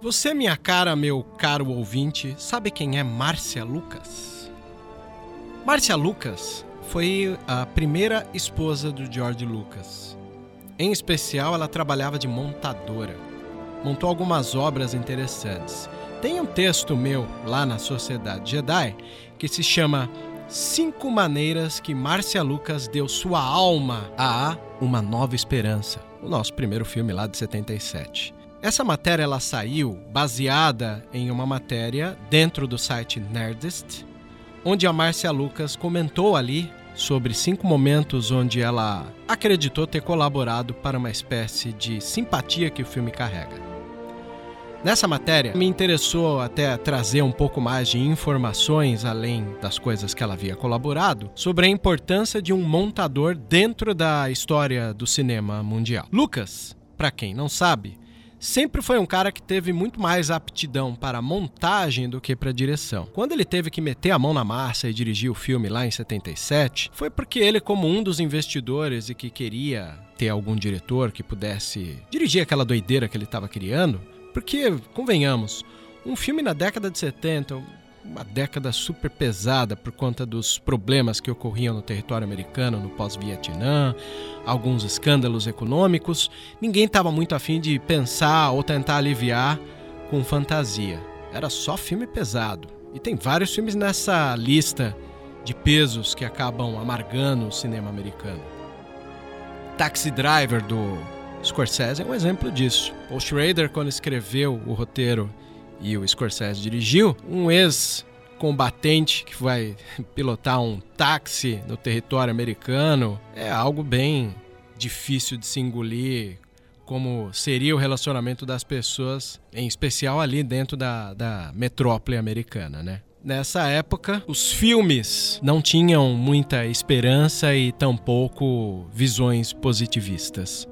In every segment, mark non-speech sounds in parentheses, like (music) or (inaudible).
Você, minha cara, meu caro ouvinte, sabe quem é Márcia Lucas? Márcia Lucas foi a primeira esposa do George Lucas. Em especial, ela trabalhava de montadora. Montou algumas obras interessantes. Tem um texto meu lá na Sociedade Jedi que se chama Cinco Maneiras que Márcia Lucas deu sua alma a Uma Nova Esperança, o nosso primeiro filme lá de 77. Essa matéria ela saiu baseada em uma matéria dentro do site Nerdist, onde a Márcia Lucas comentou ali sobre cinco momentos onde ela acreditou ter colaborado para uma espécie de simpatia que o filme carrega. Nessa matéria, me interessou até trazer um pouco mais de informações, além das coisas que ela havia colaborado, sobre a importância de um montador dentro da história do cinema mundial. Lucas, para quem não sabe, sempre foi um cara que teve muito mais aptidão para montagem do que para direção. Quando ele teve que meter a mão na massa e dirigir o filme lá em 77, foi porque ele, como um dos investidores e que queria ter algum diretor que pudesse dirigir aquela doideira que ele estava criando, porque, convenhamos, um filme na década de 70, uma década super pesada por conta dos problemas que ocorriam no território americano no pós-Vietnã, alguns escândalos econômicos, ninguém estava muito afim de pensar ou tentar aliviar com fantasia. Era só filme pesado. E tem vários filmes nessa lista de pesos que acabam amargando o cinema americano. Taxi Driver do Scorsese é um exemplo disso. Paul Schrader, quando escreveu o roteiro e o Scorsese dirigiu, um ex-combatente que vai (laughs) pilotar um táxi no território americano é algo bem difícil de se engolir. Como seria o relacionamento das pessoas, em especial ali dentro da, da metrópole americana, né? Nessa época, os filmes não tinham muita esperança e tampouco visões positivistas.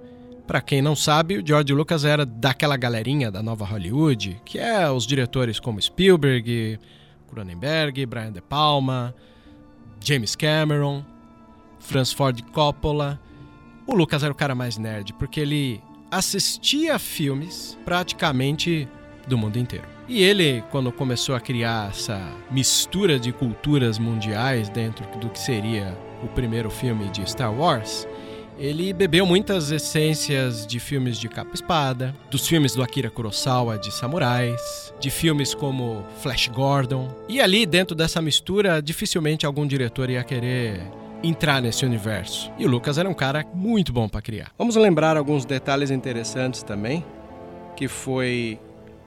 Para quem não sabe, o George Lucas era daquela galerinha da nova Hollywood, que é os diretores como Spielberg, Cronenberg, Brian De Palma, James Cameron, Francis Ford Coppola. O Lucas era o cara mais nerd, porque ele assistia filmes praticamente do mundo inteiro. E ele, quando começou a criar essa mistura de culturas mundiais dentro do que seria o primeiro filme de Star Wars, ele bebeu muitas essências de filmes de capa-espada, dos filmes do Akira Kurosawa de samurais, de filmes como Flash Gordon. E ali, dentro dessa mistura, dificilmente algum diretor ia querer entrar nesse universo. E o Lucas era um cara muito bom para criar. Vamos lembrar alguns detalhes interessantes também, que foi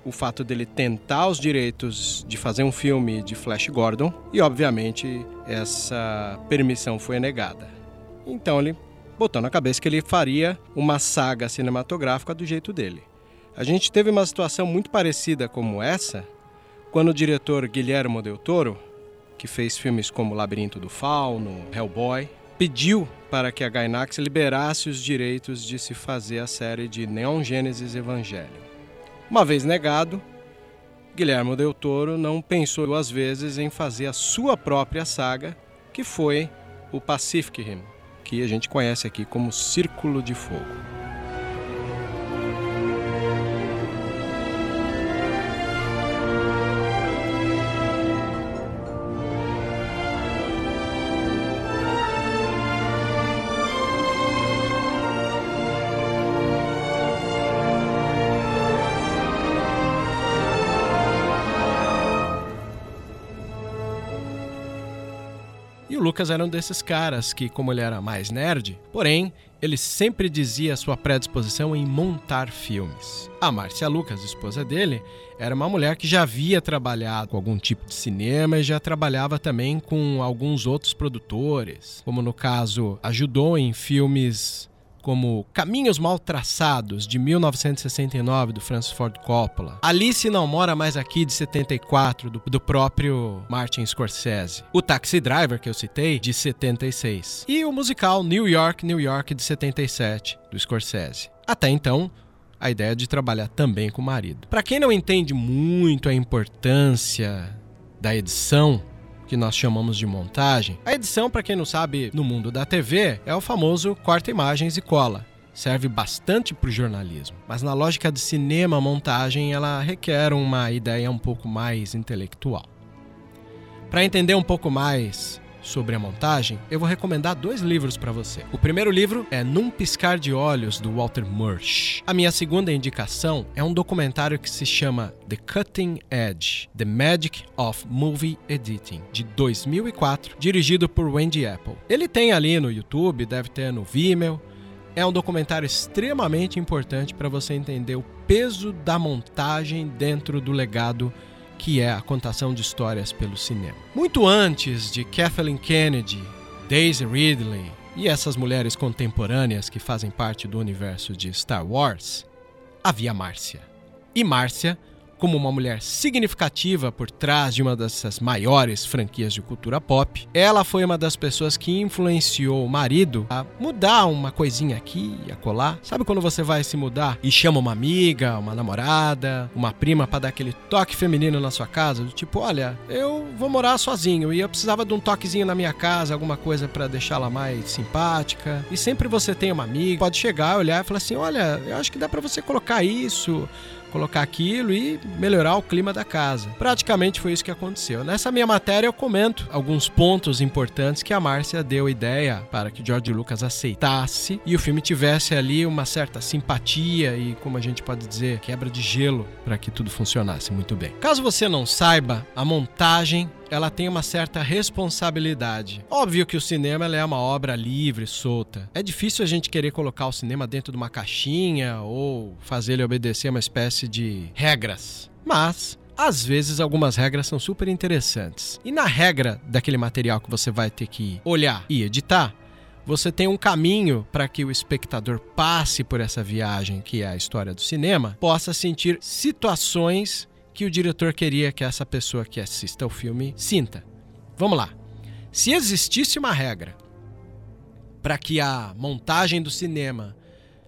o fato dele tentar os direitos de fazer um filme de Flash Gordon e, obviamente, essa permissão foi negada. Então ele botou na cabeça que ele faria uma saga cinematográfica do jeito dele. A gente teve uma situação muito parecida como essa quando o diretor Guilherme Del Toro, que fez filmes como Labirinto do Fauno, Hellboy, pediu para que a Gainax liberasse os direitos de se fazer a série de Neon Genesis Evangelion. Uma vez negado, Guilherme Del Toro não pensou duas vezes em fazer a sua própria saga, que foi o Pacific Rim, que a gente conhece aqui como Círculo de Fogo. O Lucas era um desses caras que, como ele era mais nerd, porém, ele sempre dizia sua predisposição em montar filmes. A Márcia Lucas, esposa dele, era uma mulher que já havia trabalhado com algum tipo de cinema e já trabalhava também com alguns outros produtores, como no caso, ajudou em filmes como Caminhos Mal Traçados, de 1969, do Francis Ford Coppola. Alice Não Mora Mais Aqui, de 74, do, do próprio Martin Scorsese. O Taxi Driver, que eu citei, de 76. E o musical New York, New York, de 77, do Scorsese. Até então, a ideia de trabalhar também com o marido. Para quem não entende muito a importância da edição, que nós chamamos de montagem. A edição, para quem não sabe, no mundo da TV, é o famoso corta imagens e cola. Serve bastante para o jornalismo, mas na lógica de cinema, montagem ela requer uma ideia um pouco mais intelectual. Para entender um pouco mais sobre a montagem, eu vou recomendar dois livros para você. O primeiro livro é Num Piscar de Olhos, do Walter Murch. A minha segunda indicação é um documentário que se chama The Cutting Edge: The Magic of Movie Editing, de 2004, dirigido por Wendy Apple. Ele tem ali no YouTube, deve ter no Vimeo. É um documentário extremamente importante para você entender o peso da montagem dentro do legado que é a contação de histórias pelo cinema. Muito antes de Kathleen Kennedy, Daisy Ridley e essas mulheres contemporâneas que fazem parte do universo de Star Wars, havia Márcia. E Márcia como uma mulher significativa por trás de uma dessas maiores franquias de cultura pop, ela foi uma das pessoas que influenciou o marido a mudar uma coisinha aqui e acolá. Sabe quando você vai se mudar e chama uma amiga, uma namorada, uma prima para dar aquele toque feminino na sua casa? Tipo, olha, eu vou morar sozinho e eu precisava de um toquezinho na minha casa, alguma coisa para deixá-la mais simpática. E sempre você tem uma amiga, pode chegar, olhar e falar assim: olha, eu acho que dá para você colocar isso colocar aquilo e melhorar o clima da casa. Praticamente foi isso que aconteceu. Nessa minha matéria eu comento alguns pontos importantes que a Márcia deu ideia para que George Lucas aceitasse e o filme tivesse ali uma certa simpatia e, como a gente pode dizer, quebra de gelo para que tudo funcionasse muito bem. Caso você não saiba, a montagem ela tem uma certa responsabilidade. Óbvio que o cinema é uma obra livre, solta. É difícil a gente querer colocar o cinema dentro de uma caixinha ou fazer ele obedecer uma espécie de regras. Mas às vezes algumas regras são super interessantes. E na regra daquele material que você vai ter que olhar e editar, você tem um caminho para que o espectador passe por essa viagem que é a história do cinema, possa sentir situações que o diretor queria que essa pessoa que assista ao filme sinta. Vamos lá. Se existisse uma regra para que a montagem do cinema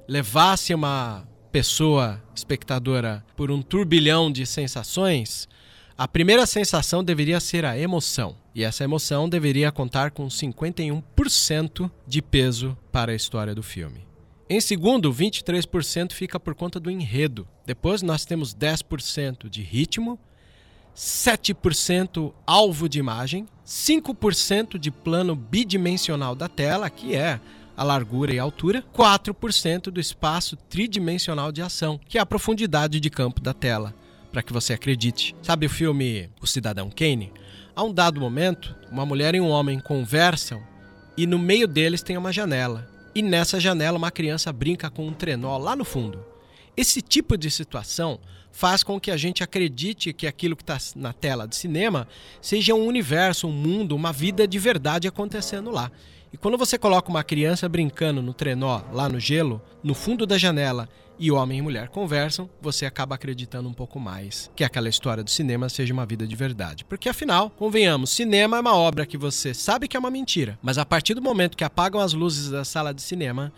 levasse uma pessoa espectadora por um turbilhão de sensações, a primeira sensação deveria ser a emoção. E essa emoção deveria contar com 51% de peso para a história do filme. Em segundo, 23% fica por conta do enredo. Depois nós temos 10% de ritmo, 7% alvo de imagem, 5% de plano bidimensional da tela, que é a largura e a altura, 4% do espaço tridimensional de ação, que é a profundidade de campo da tela, para que você acredite. Sabe o filme O Cidadão Kane? A um dado momento, uma mulher e um homem conversam e no meio deles tem uma janela e nessa janela uma criança brinca com um trenó lá no fundo. Esse tipo de situação faz com que a gente acredite que aquilo que está na tela de cinema seja um universo, um mundo, uma vida de verdade acontecendo lá. E quando você coloca uma criança brincando no trenó, lá no gelo, no fundo da janela, e homem e mulher conversam, você acaba acreditando um pouco mais que aquela história do cinema seja uma vida de verdade. Porque afinal, convenhamos, cinema é uma obra que você sabe que é uma mentira, mas a partir do momento que apagam as luzes da sala de cinema,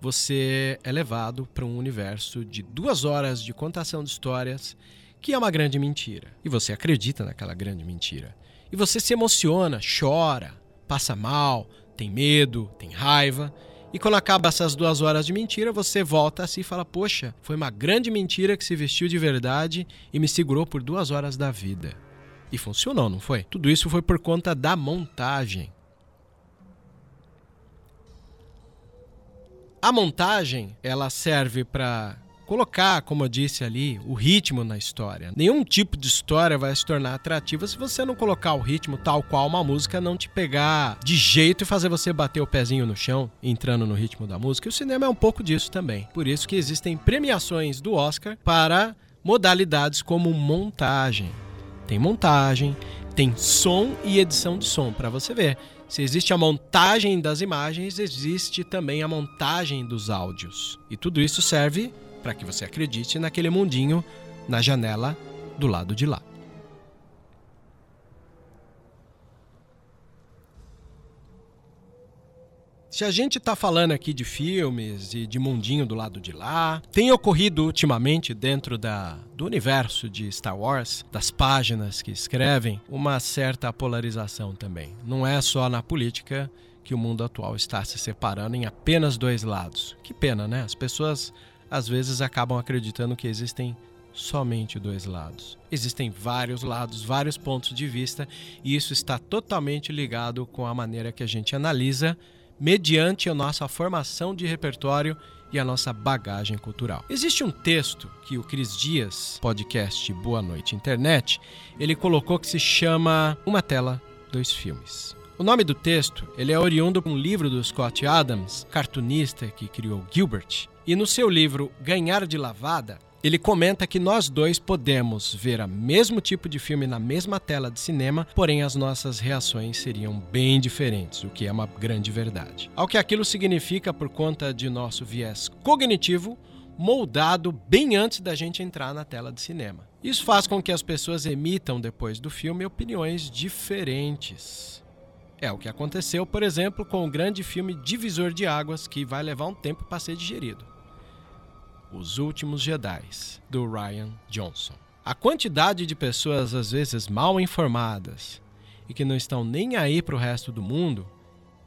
você é levado para um universo de duas horas de contação de histórias que é uma grande mentira. E você acredita naquela grande mentira. E você se emociona, chora, passa mal, tem medo, tem raiva. E quando acaba essas duas horas de mentira, você volta assim e fala: Poxa, foi uma grande mentira que se vestiu de verdade e me segurou por duas horas da vida. E funcionou, não foi? Tudo isso foi por conta da montagem. A montagem, ela serve para colocar, como eu disse ali, o ritmo na história. Nenhum tipo de história vai se tornar atrativa se você não colocar o ritmo tal qual uma música não te pegar de jeito e fazer você bater o pezinho no chão, entrando no ritmo da música. E o cinema é um pouco disso também. Por isso que existem premiações do Oscar para modalidades como montagem. Tem montagem, tem som e edição de som para você ver. Se existe a montagem das imagens, existe também a montagem dos áudios. E tudo isso serve para que você acredite naquele mundinho na janela do lado de lá. Se a gente está falando aqui de filmes e de mundinho do lado de lá, tem ocorrido ultimamente dentro da, do universo de Star Wars, das páginas que escrevem, uma certa polarização também. Não é só na política que o mundo atual está se separando em apenas dois lados. Que pena, né? As pessoas às vezes acabam acreditando que existem somente dois lados. Existem vários lados, vários pontos de vista, e isso está totalmente ligado com a maneira que a gente analisa mediante a nossa formação de repertório e a nossa bagagem cultural. Existe um texto que o Cris Dias, podcast Boa Noite Internet, ele colocou que se chama Uma Tela, Dois Filmes. O nome do texto ele é oriundo de um livro do Scott Adams, cartunista que criou Gilbert. E no seu livro Ganhar de Lavada, ele comenta que nós dois podemos ver o mesmo tipo de filme na mesma tela de cinema, porém as nossas reações seriam bem diferentes, o que é uma grande verdade. Ao que aquilo significa por conta de nosso viés cognitivo moldado bem antes da gente entrar na tela de cinema. Isso faz com que as pessoas emitam depois do filme opiniões diferentes. É o que aconteceu, por exemplo, com o grande filme Divisor de Águas, que vai levar um tempo para ser digerido. Os Últimos Jedi, do Ryan Johnson. A quantidade de pessoas às vezes mal informadas e que não estão nem aí para o resto do mundo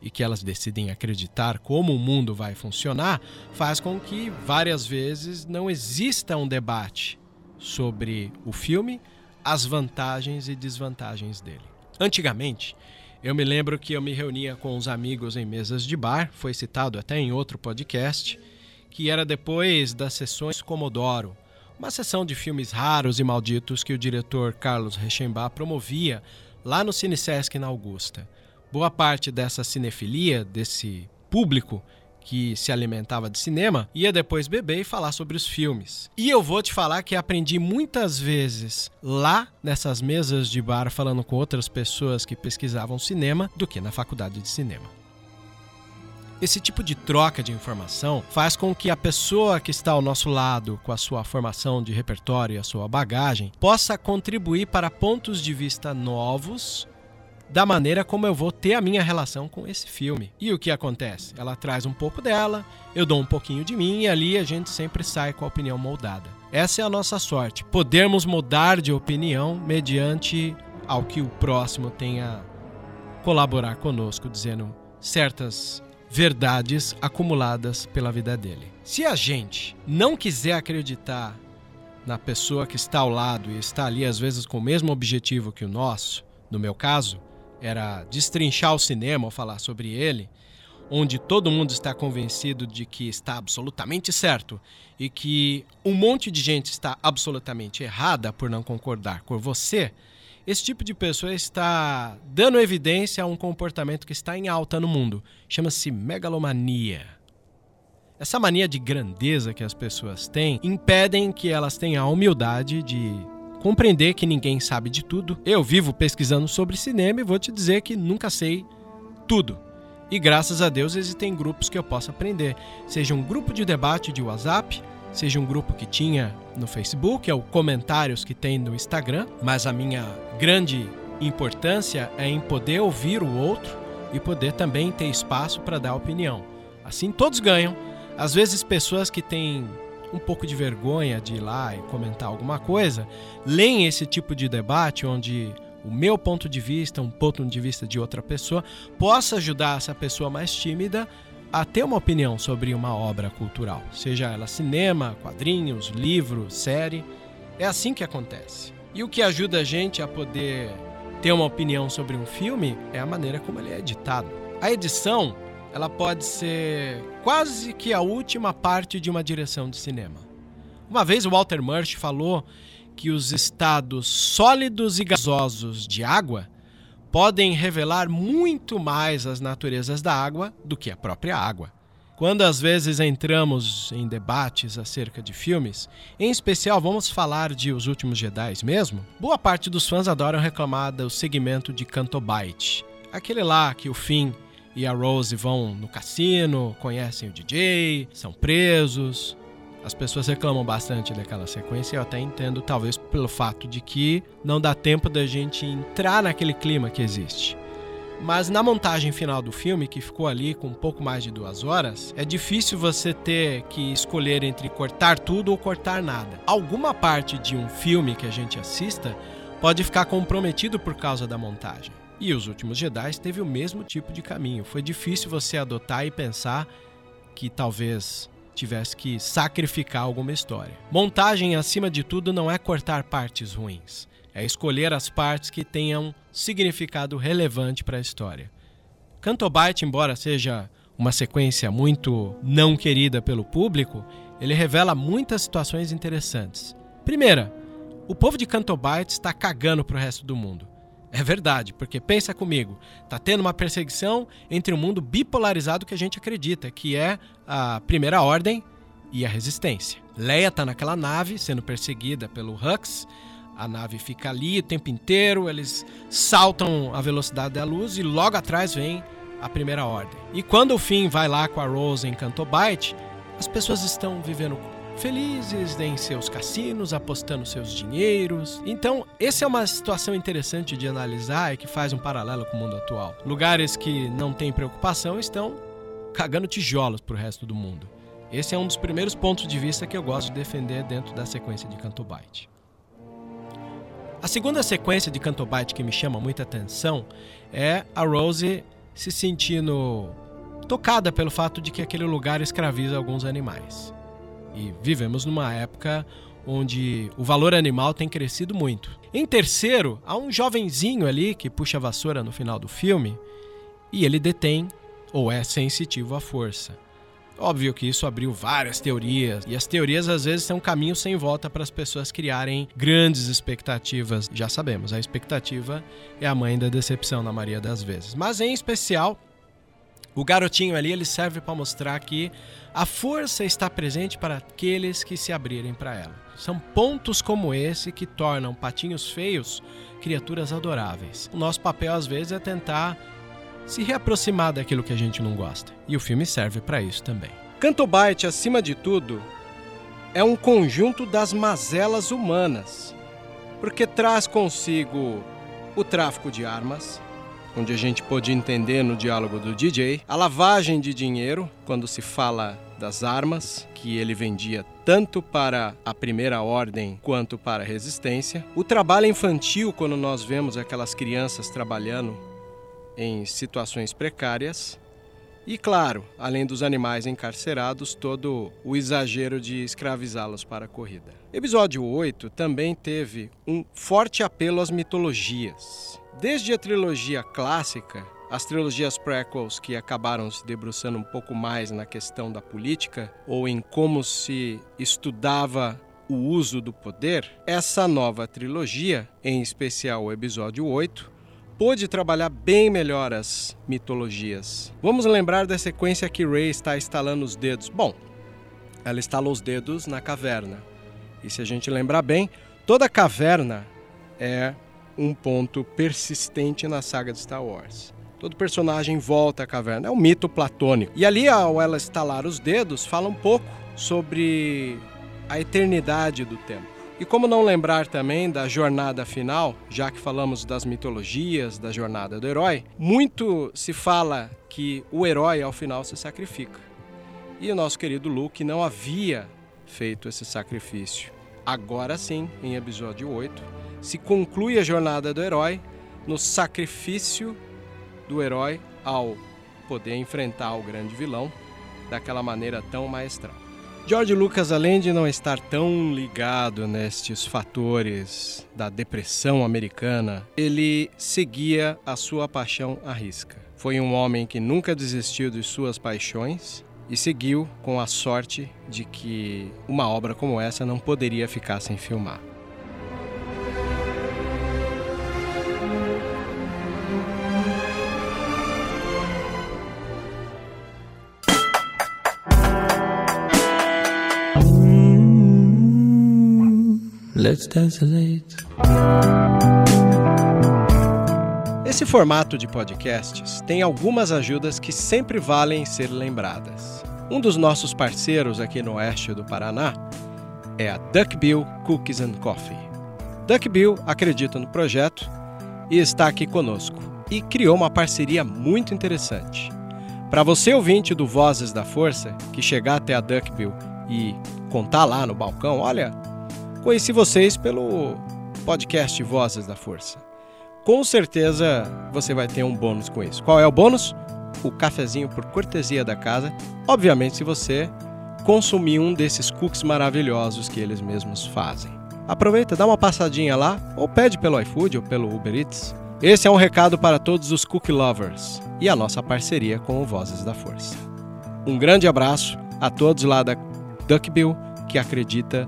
e que elas decidem acreditar como o mundo vai funcionar faz com que várias vezes não exista um debate sobre o filme, as vantagens e desvantagens dele. Antigamente, eu me lembro que eu me reunia com os amigos em mesas de bar, foi citado até em outro podcast que era depois das sessões Comodoro, uma sessão de filmes raros e malditos que o diretor Carlos Rechenbach promovia lá no Cine Sesc na Augusta. Boa parte dessa cinefilia, desse público que se alimentava de cinema, ia depois beber e falar sobre os filmes. E eu vou te falar que aprendi muitas vezes lá nessas mesas de bar falando com outras pessoas que pesquisavam cinema do que na faculdade de cinema. Esse tipo de troca de informação faz com que a pessoa que está ao nosso lado, com a sua formação de repertório e a sua bagagem, possa contribuir para pontos de vista novos da maneira como eu vou ter a minha relação com esse filme. E o que acontece? Ela traz um pouco dela, eu dou um pouquinho de mim e ali a gente sempre sai com a opinião moldada. Essa é a nossa sorte, podermos mudar de opinião mediante ao que o próximo tenha colaborar conosco, dizendo certas verdades acumuladas pela vida dele. Se a gente não quiser acreditar na pessoa que está ao lado e está ali às vezes com o mesmo objetivo que o nosso, no meu caso, era destrinchar o cinema ou falar sobre ele, onde todo mundo está convencido de que está absolutamente certo e que um monte de gente está absolutamente errada por não concordar com você, esse tipo de pessoa está dando evidência a um comportamento que está em alta no mundo. Chama-se megalomania. Essa mania de grandeza que as pessoas têm impedem que elas tenham a humildade de compreender que ninguém sabe de tudo. Eu vivo pesquisando sobre cinema e vou te dizer que nunca sei tudo. E graças a Deus existem grupos que eu posso aprender, seja um grupo de debate de WhatsApp, seja um grupo que tinha no Facebook, é o comentários que tem no Instagram, mas a minha grande importância é em poder ouvir o outro e poder também ter espaço para dar opinião. Assim todos ganham. Às vezes pessoas que têm um pouco de vergonha de ir lá e comentar alguma coisa, leem esse tipo de debate onde o meu ponto de vista, um ponto de vista de outra pessoa, possa ajudar essa pessoa mais tímida a ter uma opinião sobre uma obra cultural, seja ela cinema, quadrinhos, livro, série. É assim que acontece. E o que ajuda a gente a poder ter uma opinião sobre um filme é a maneira como ele é editado. A edição, ela pode ser quase que a última parte de uma direção de cinema. Uma vez o Walter Murch falou que os estados sólidos e gasosos de água podem revelar muito mais as naturezas da água do que a própria água. Quando às vezes entramos em debates acerca de filmes, em especial vamos falar de Os Últimos Jedi mesmo, boa parte dos fãs adoram reclamar do segmento de Canto Bight. Aquele lá que o Finn e a Rose vão no cassino, conhecem o DJ, são presos, as pessoas reclamam bastante daquela sequência eu até entendo, talvez pelo fato de que não dá tempo da gente entrar naquele clima que existe. Mas na montagem final do filme, que ficou ali com um pouco mais de duas horas, é difícil você ter que escolher entre cortar tudo ou cortar nada. Alguma parte de um filme que a gente assista pode ficar comprometido por causa da montagem. E Os Últimos Jedi teve o mesmo tipo de caminho. Foi difícil você adotar e pensar que talvez tivesse que sacrificar alguma história. Montagem, acima de tudo, não é cortar partes ruins, é escolher as partes que tenham significado relevante para a história. Canto Bight, embora seja uma sequência muito não querida pelo público, ele revela muitas situações interessantes. Primeira, o povo de Canto Bight está cagando para o resto do mundo. É verdade, porque pensa comigo, tá tendo uma perseguição entre o um mundo bipolarizado que a gente acredita, que é a Primeira Ordem e a Resistência. Leia tá naquela nave sendo perseguida pelo Hux. A nave fica ali o tempo inteiro, eles saltam a velocidade da luz e logo atrás vem a Primeira Ordem. E quando o Finn vai lá com a Rose em Cantobite, as pessoas estão vivendo felizes em seus cassinos, apostando seus dinheiros. Então, essa é uma situação interessante de analisar e que faz um paralelo com o mundo atual. Lugares que não têm preocupação estão cagando tijolos para o resto do mundo. Esse é um dos primeiros pontos de vista que eu gosto de defender dentro da sequência de Cantobite. A segunda sequência de Cantobite que me chama muita atenção é a Rose se sentindo tocada pelo fato de que aquele lugar escraviza alguns animais. E vivemos numa época onde o valor animal tem crescido muito. Em terceiro, há um jovenzinho ali que puxa a vassoura no final do filme e ele detém ou é sensitivo à força. Óbvio que isso abriu várias teorias, e as teorias às vezes são um caminho sem volta para as pessoas criarem grandes expectativas. Já sabemos, a expectativa é a mãe da decepção na maioria das vezes. Mas em especial, o garotinho ali ele serve para mostrar que a força está presente para aqueles que se abrirem para ela. São pontos como esse que tornam patinhos feios criaturas adoráveis. O nosso papel às vezes é tentar se reaproximar daquilo que a gente não gosta. E o filme serve para isso também. Canto Bite, acima de tudo, é um conjunto das mazelas humanas, porque traz consigo o tráfico de armas, onde a gente pôde entender no diálogo do DJ, a lavagem de dinheiro, quando se fala das armas que ele vendia tanto para a primeira ordem quanto para a resistência, o trabalho infantil, quando nós vemos aquelas crianças trabalhando em situações precárias, e claro, além dos animais encarcerados, todo o exagero de escravizá-los para a corrida. Episódio 8 também teve um forte apelo às mitologias. Desde a trilogia clássica, as trilogias prequels que acabaram se debruçando um pouco mais na questão da política ou em como se estudava o uso do poder, essa nova trilogia, em especial o episódio 8, pôde trabalhar bem melhor as mitologias. Vamos lembrar da sequência que Rey está instalando os dedos. Bom, ela instala os dedos na caverna. E se a gente lembrar bem, toda caverna é um ponto persistente na saga de Star Wars. Todo personagem volta à caverna. É um mito platônico. E ali, ao ela estalar os dedos, fala um pouco sobre a eternidade do tempo. E como não lembrar também da jornada final, já que falamos das mitologias, da jornada do herói, muito se fala que o herói ao final se sacrifica. E o nosso querido Luke não havia feito esse sacrifício. Agora sim, em episódio 8, se conclui a jornada do herói no sacrifício do herói ao poder enfrentar o grande vilão daquela maneira tão maestral. George Lucas, além de não estar tão ligado nestes fatores da depressão americana, ele seguia a sua paixão à risca. Foi um homem que nunca desistiu de suas paixões e seguiu com a sorte de que uma obra como essa não poderia ficar sem filmar. Let's desolate. Esse formato de podcasts tem algumas ajudas que sempre valem ser lembradas. Um dos nossos parceiros aqui no oeste do Paraná é a Duckbill Cookies and Coffee. Duckbill acredita no projeto e está aqui conosco e criou uma parceria muito interessante. Para você ouvinte do Vozes da Força, que chegar até a Duckbill e contar lá no balcão, olha, conheci vocês pelo podcast Vozes da Força. Com certeza você vai ter um bônus com isso. Qual é o bônus? O cafezinho por cortesia da casa. Obviamente, se você consumir um desses cookies maravilhosos que eles mesmos fazem. Aproveita, dá uma passadinha lá, ou pede pelo iFood ou pelo Uber Eats. Esse é um recado para todos os cookie lovers e a nossa parceria com o Vozes da Força. Um grande abraço a todos lá da Duckbill que acredita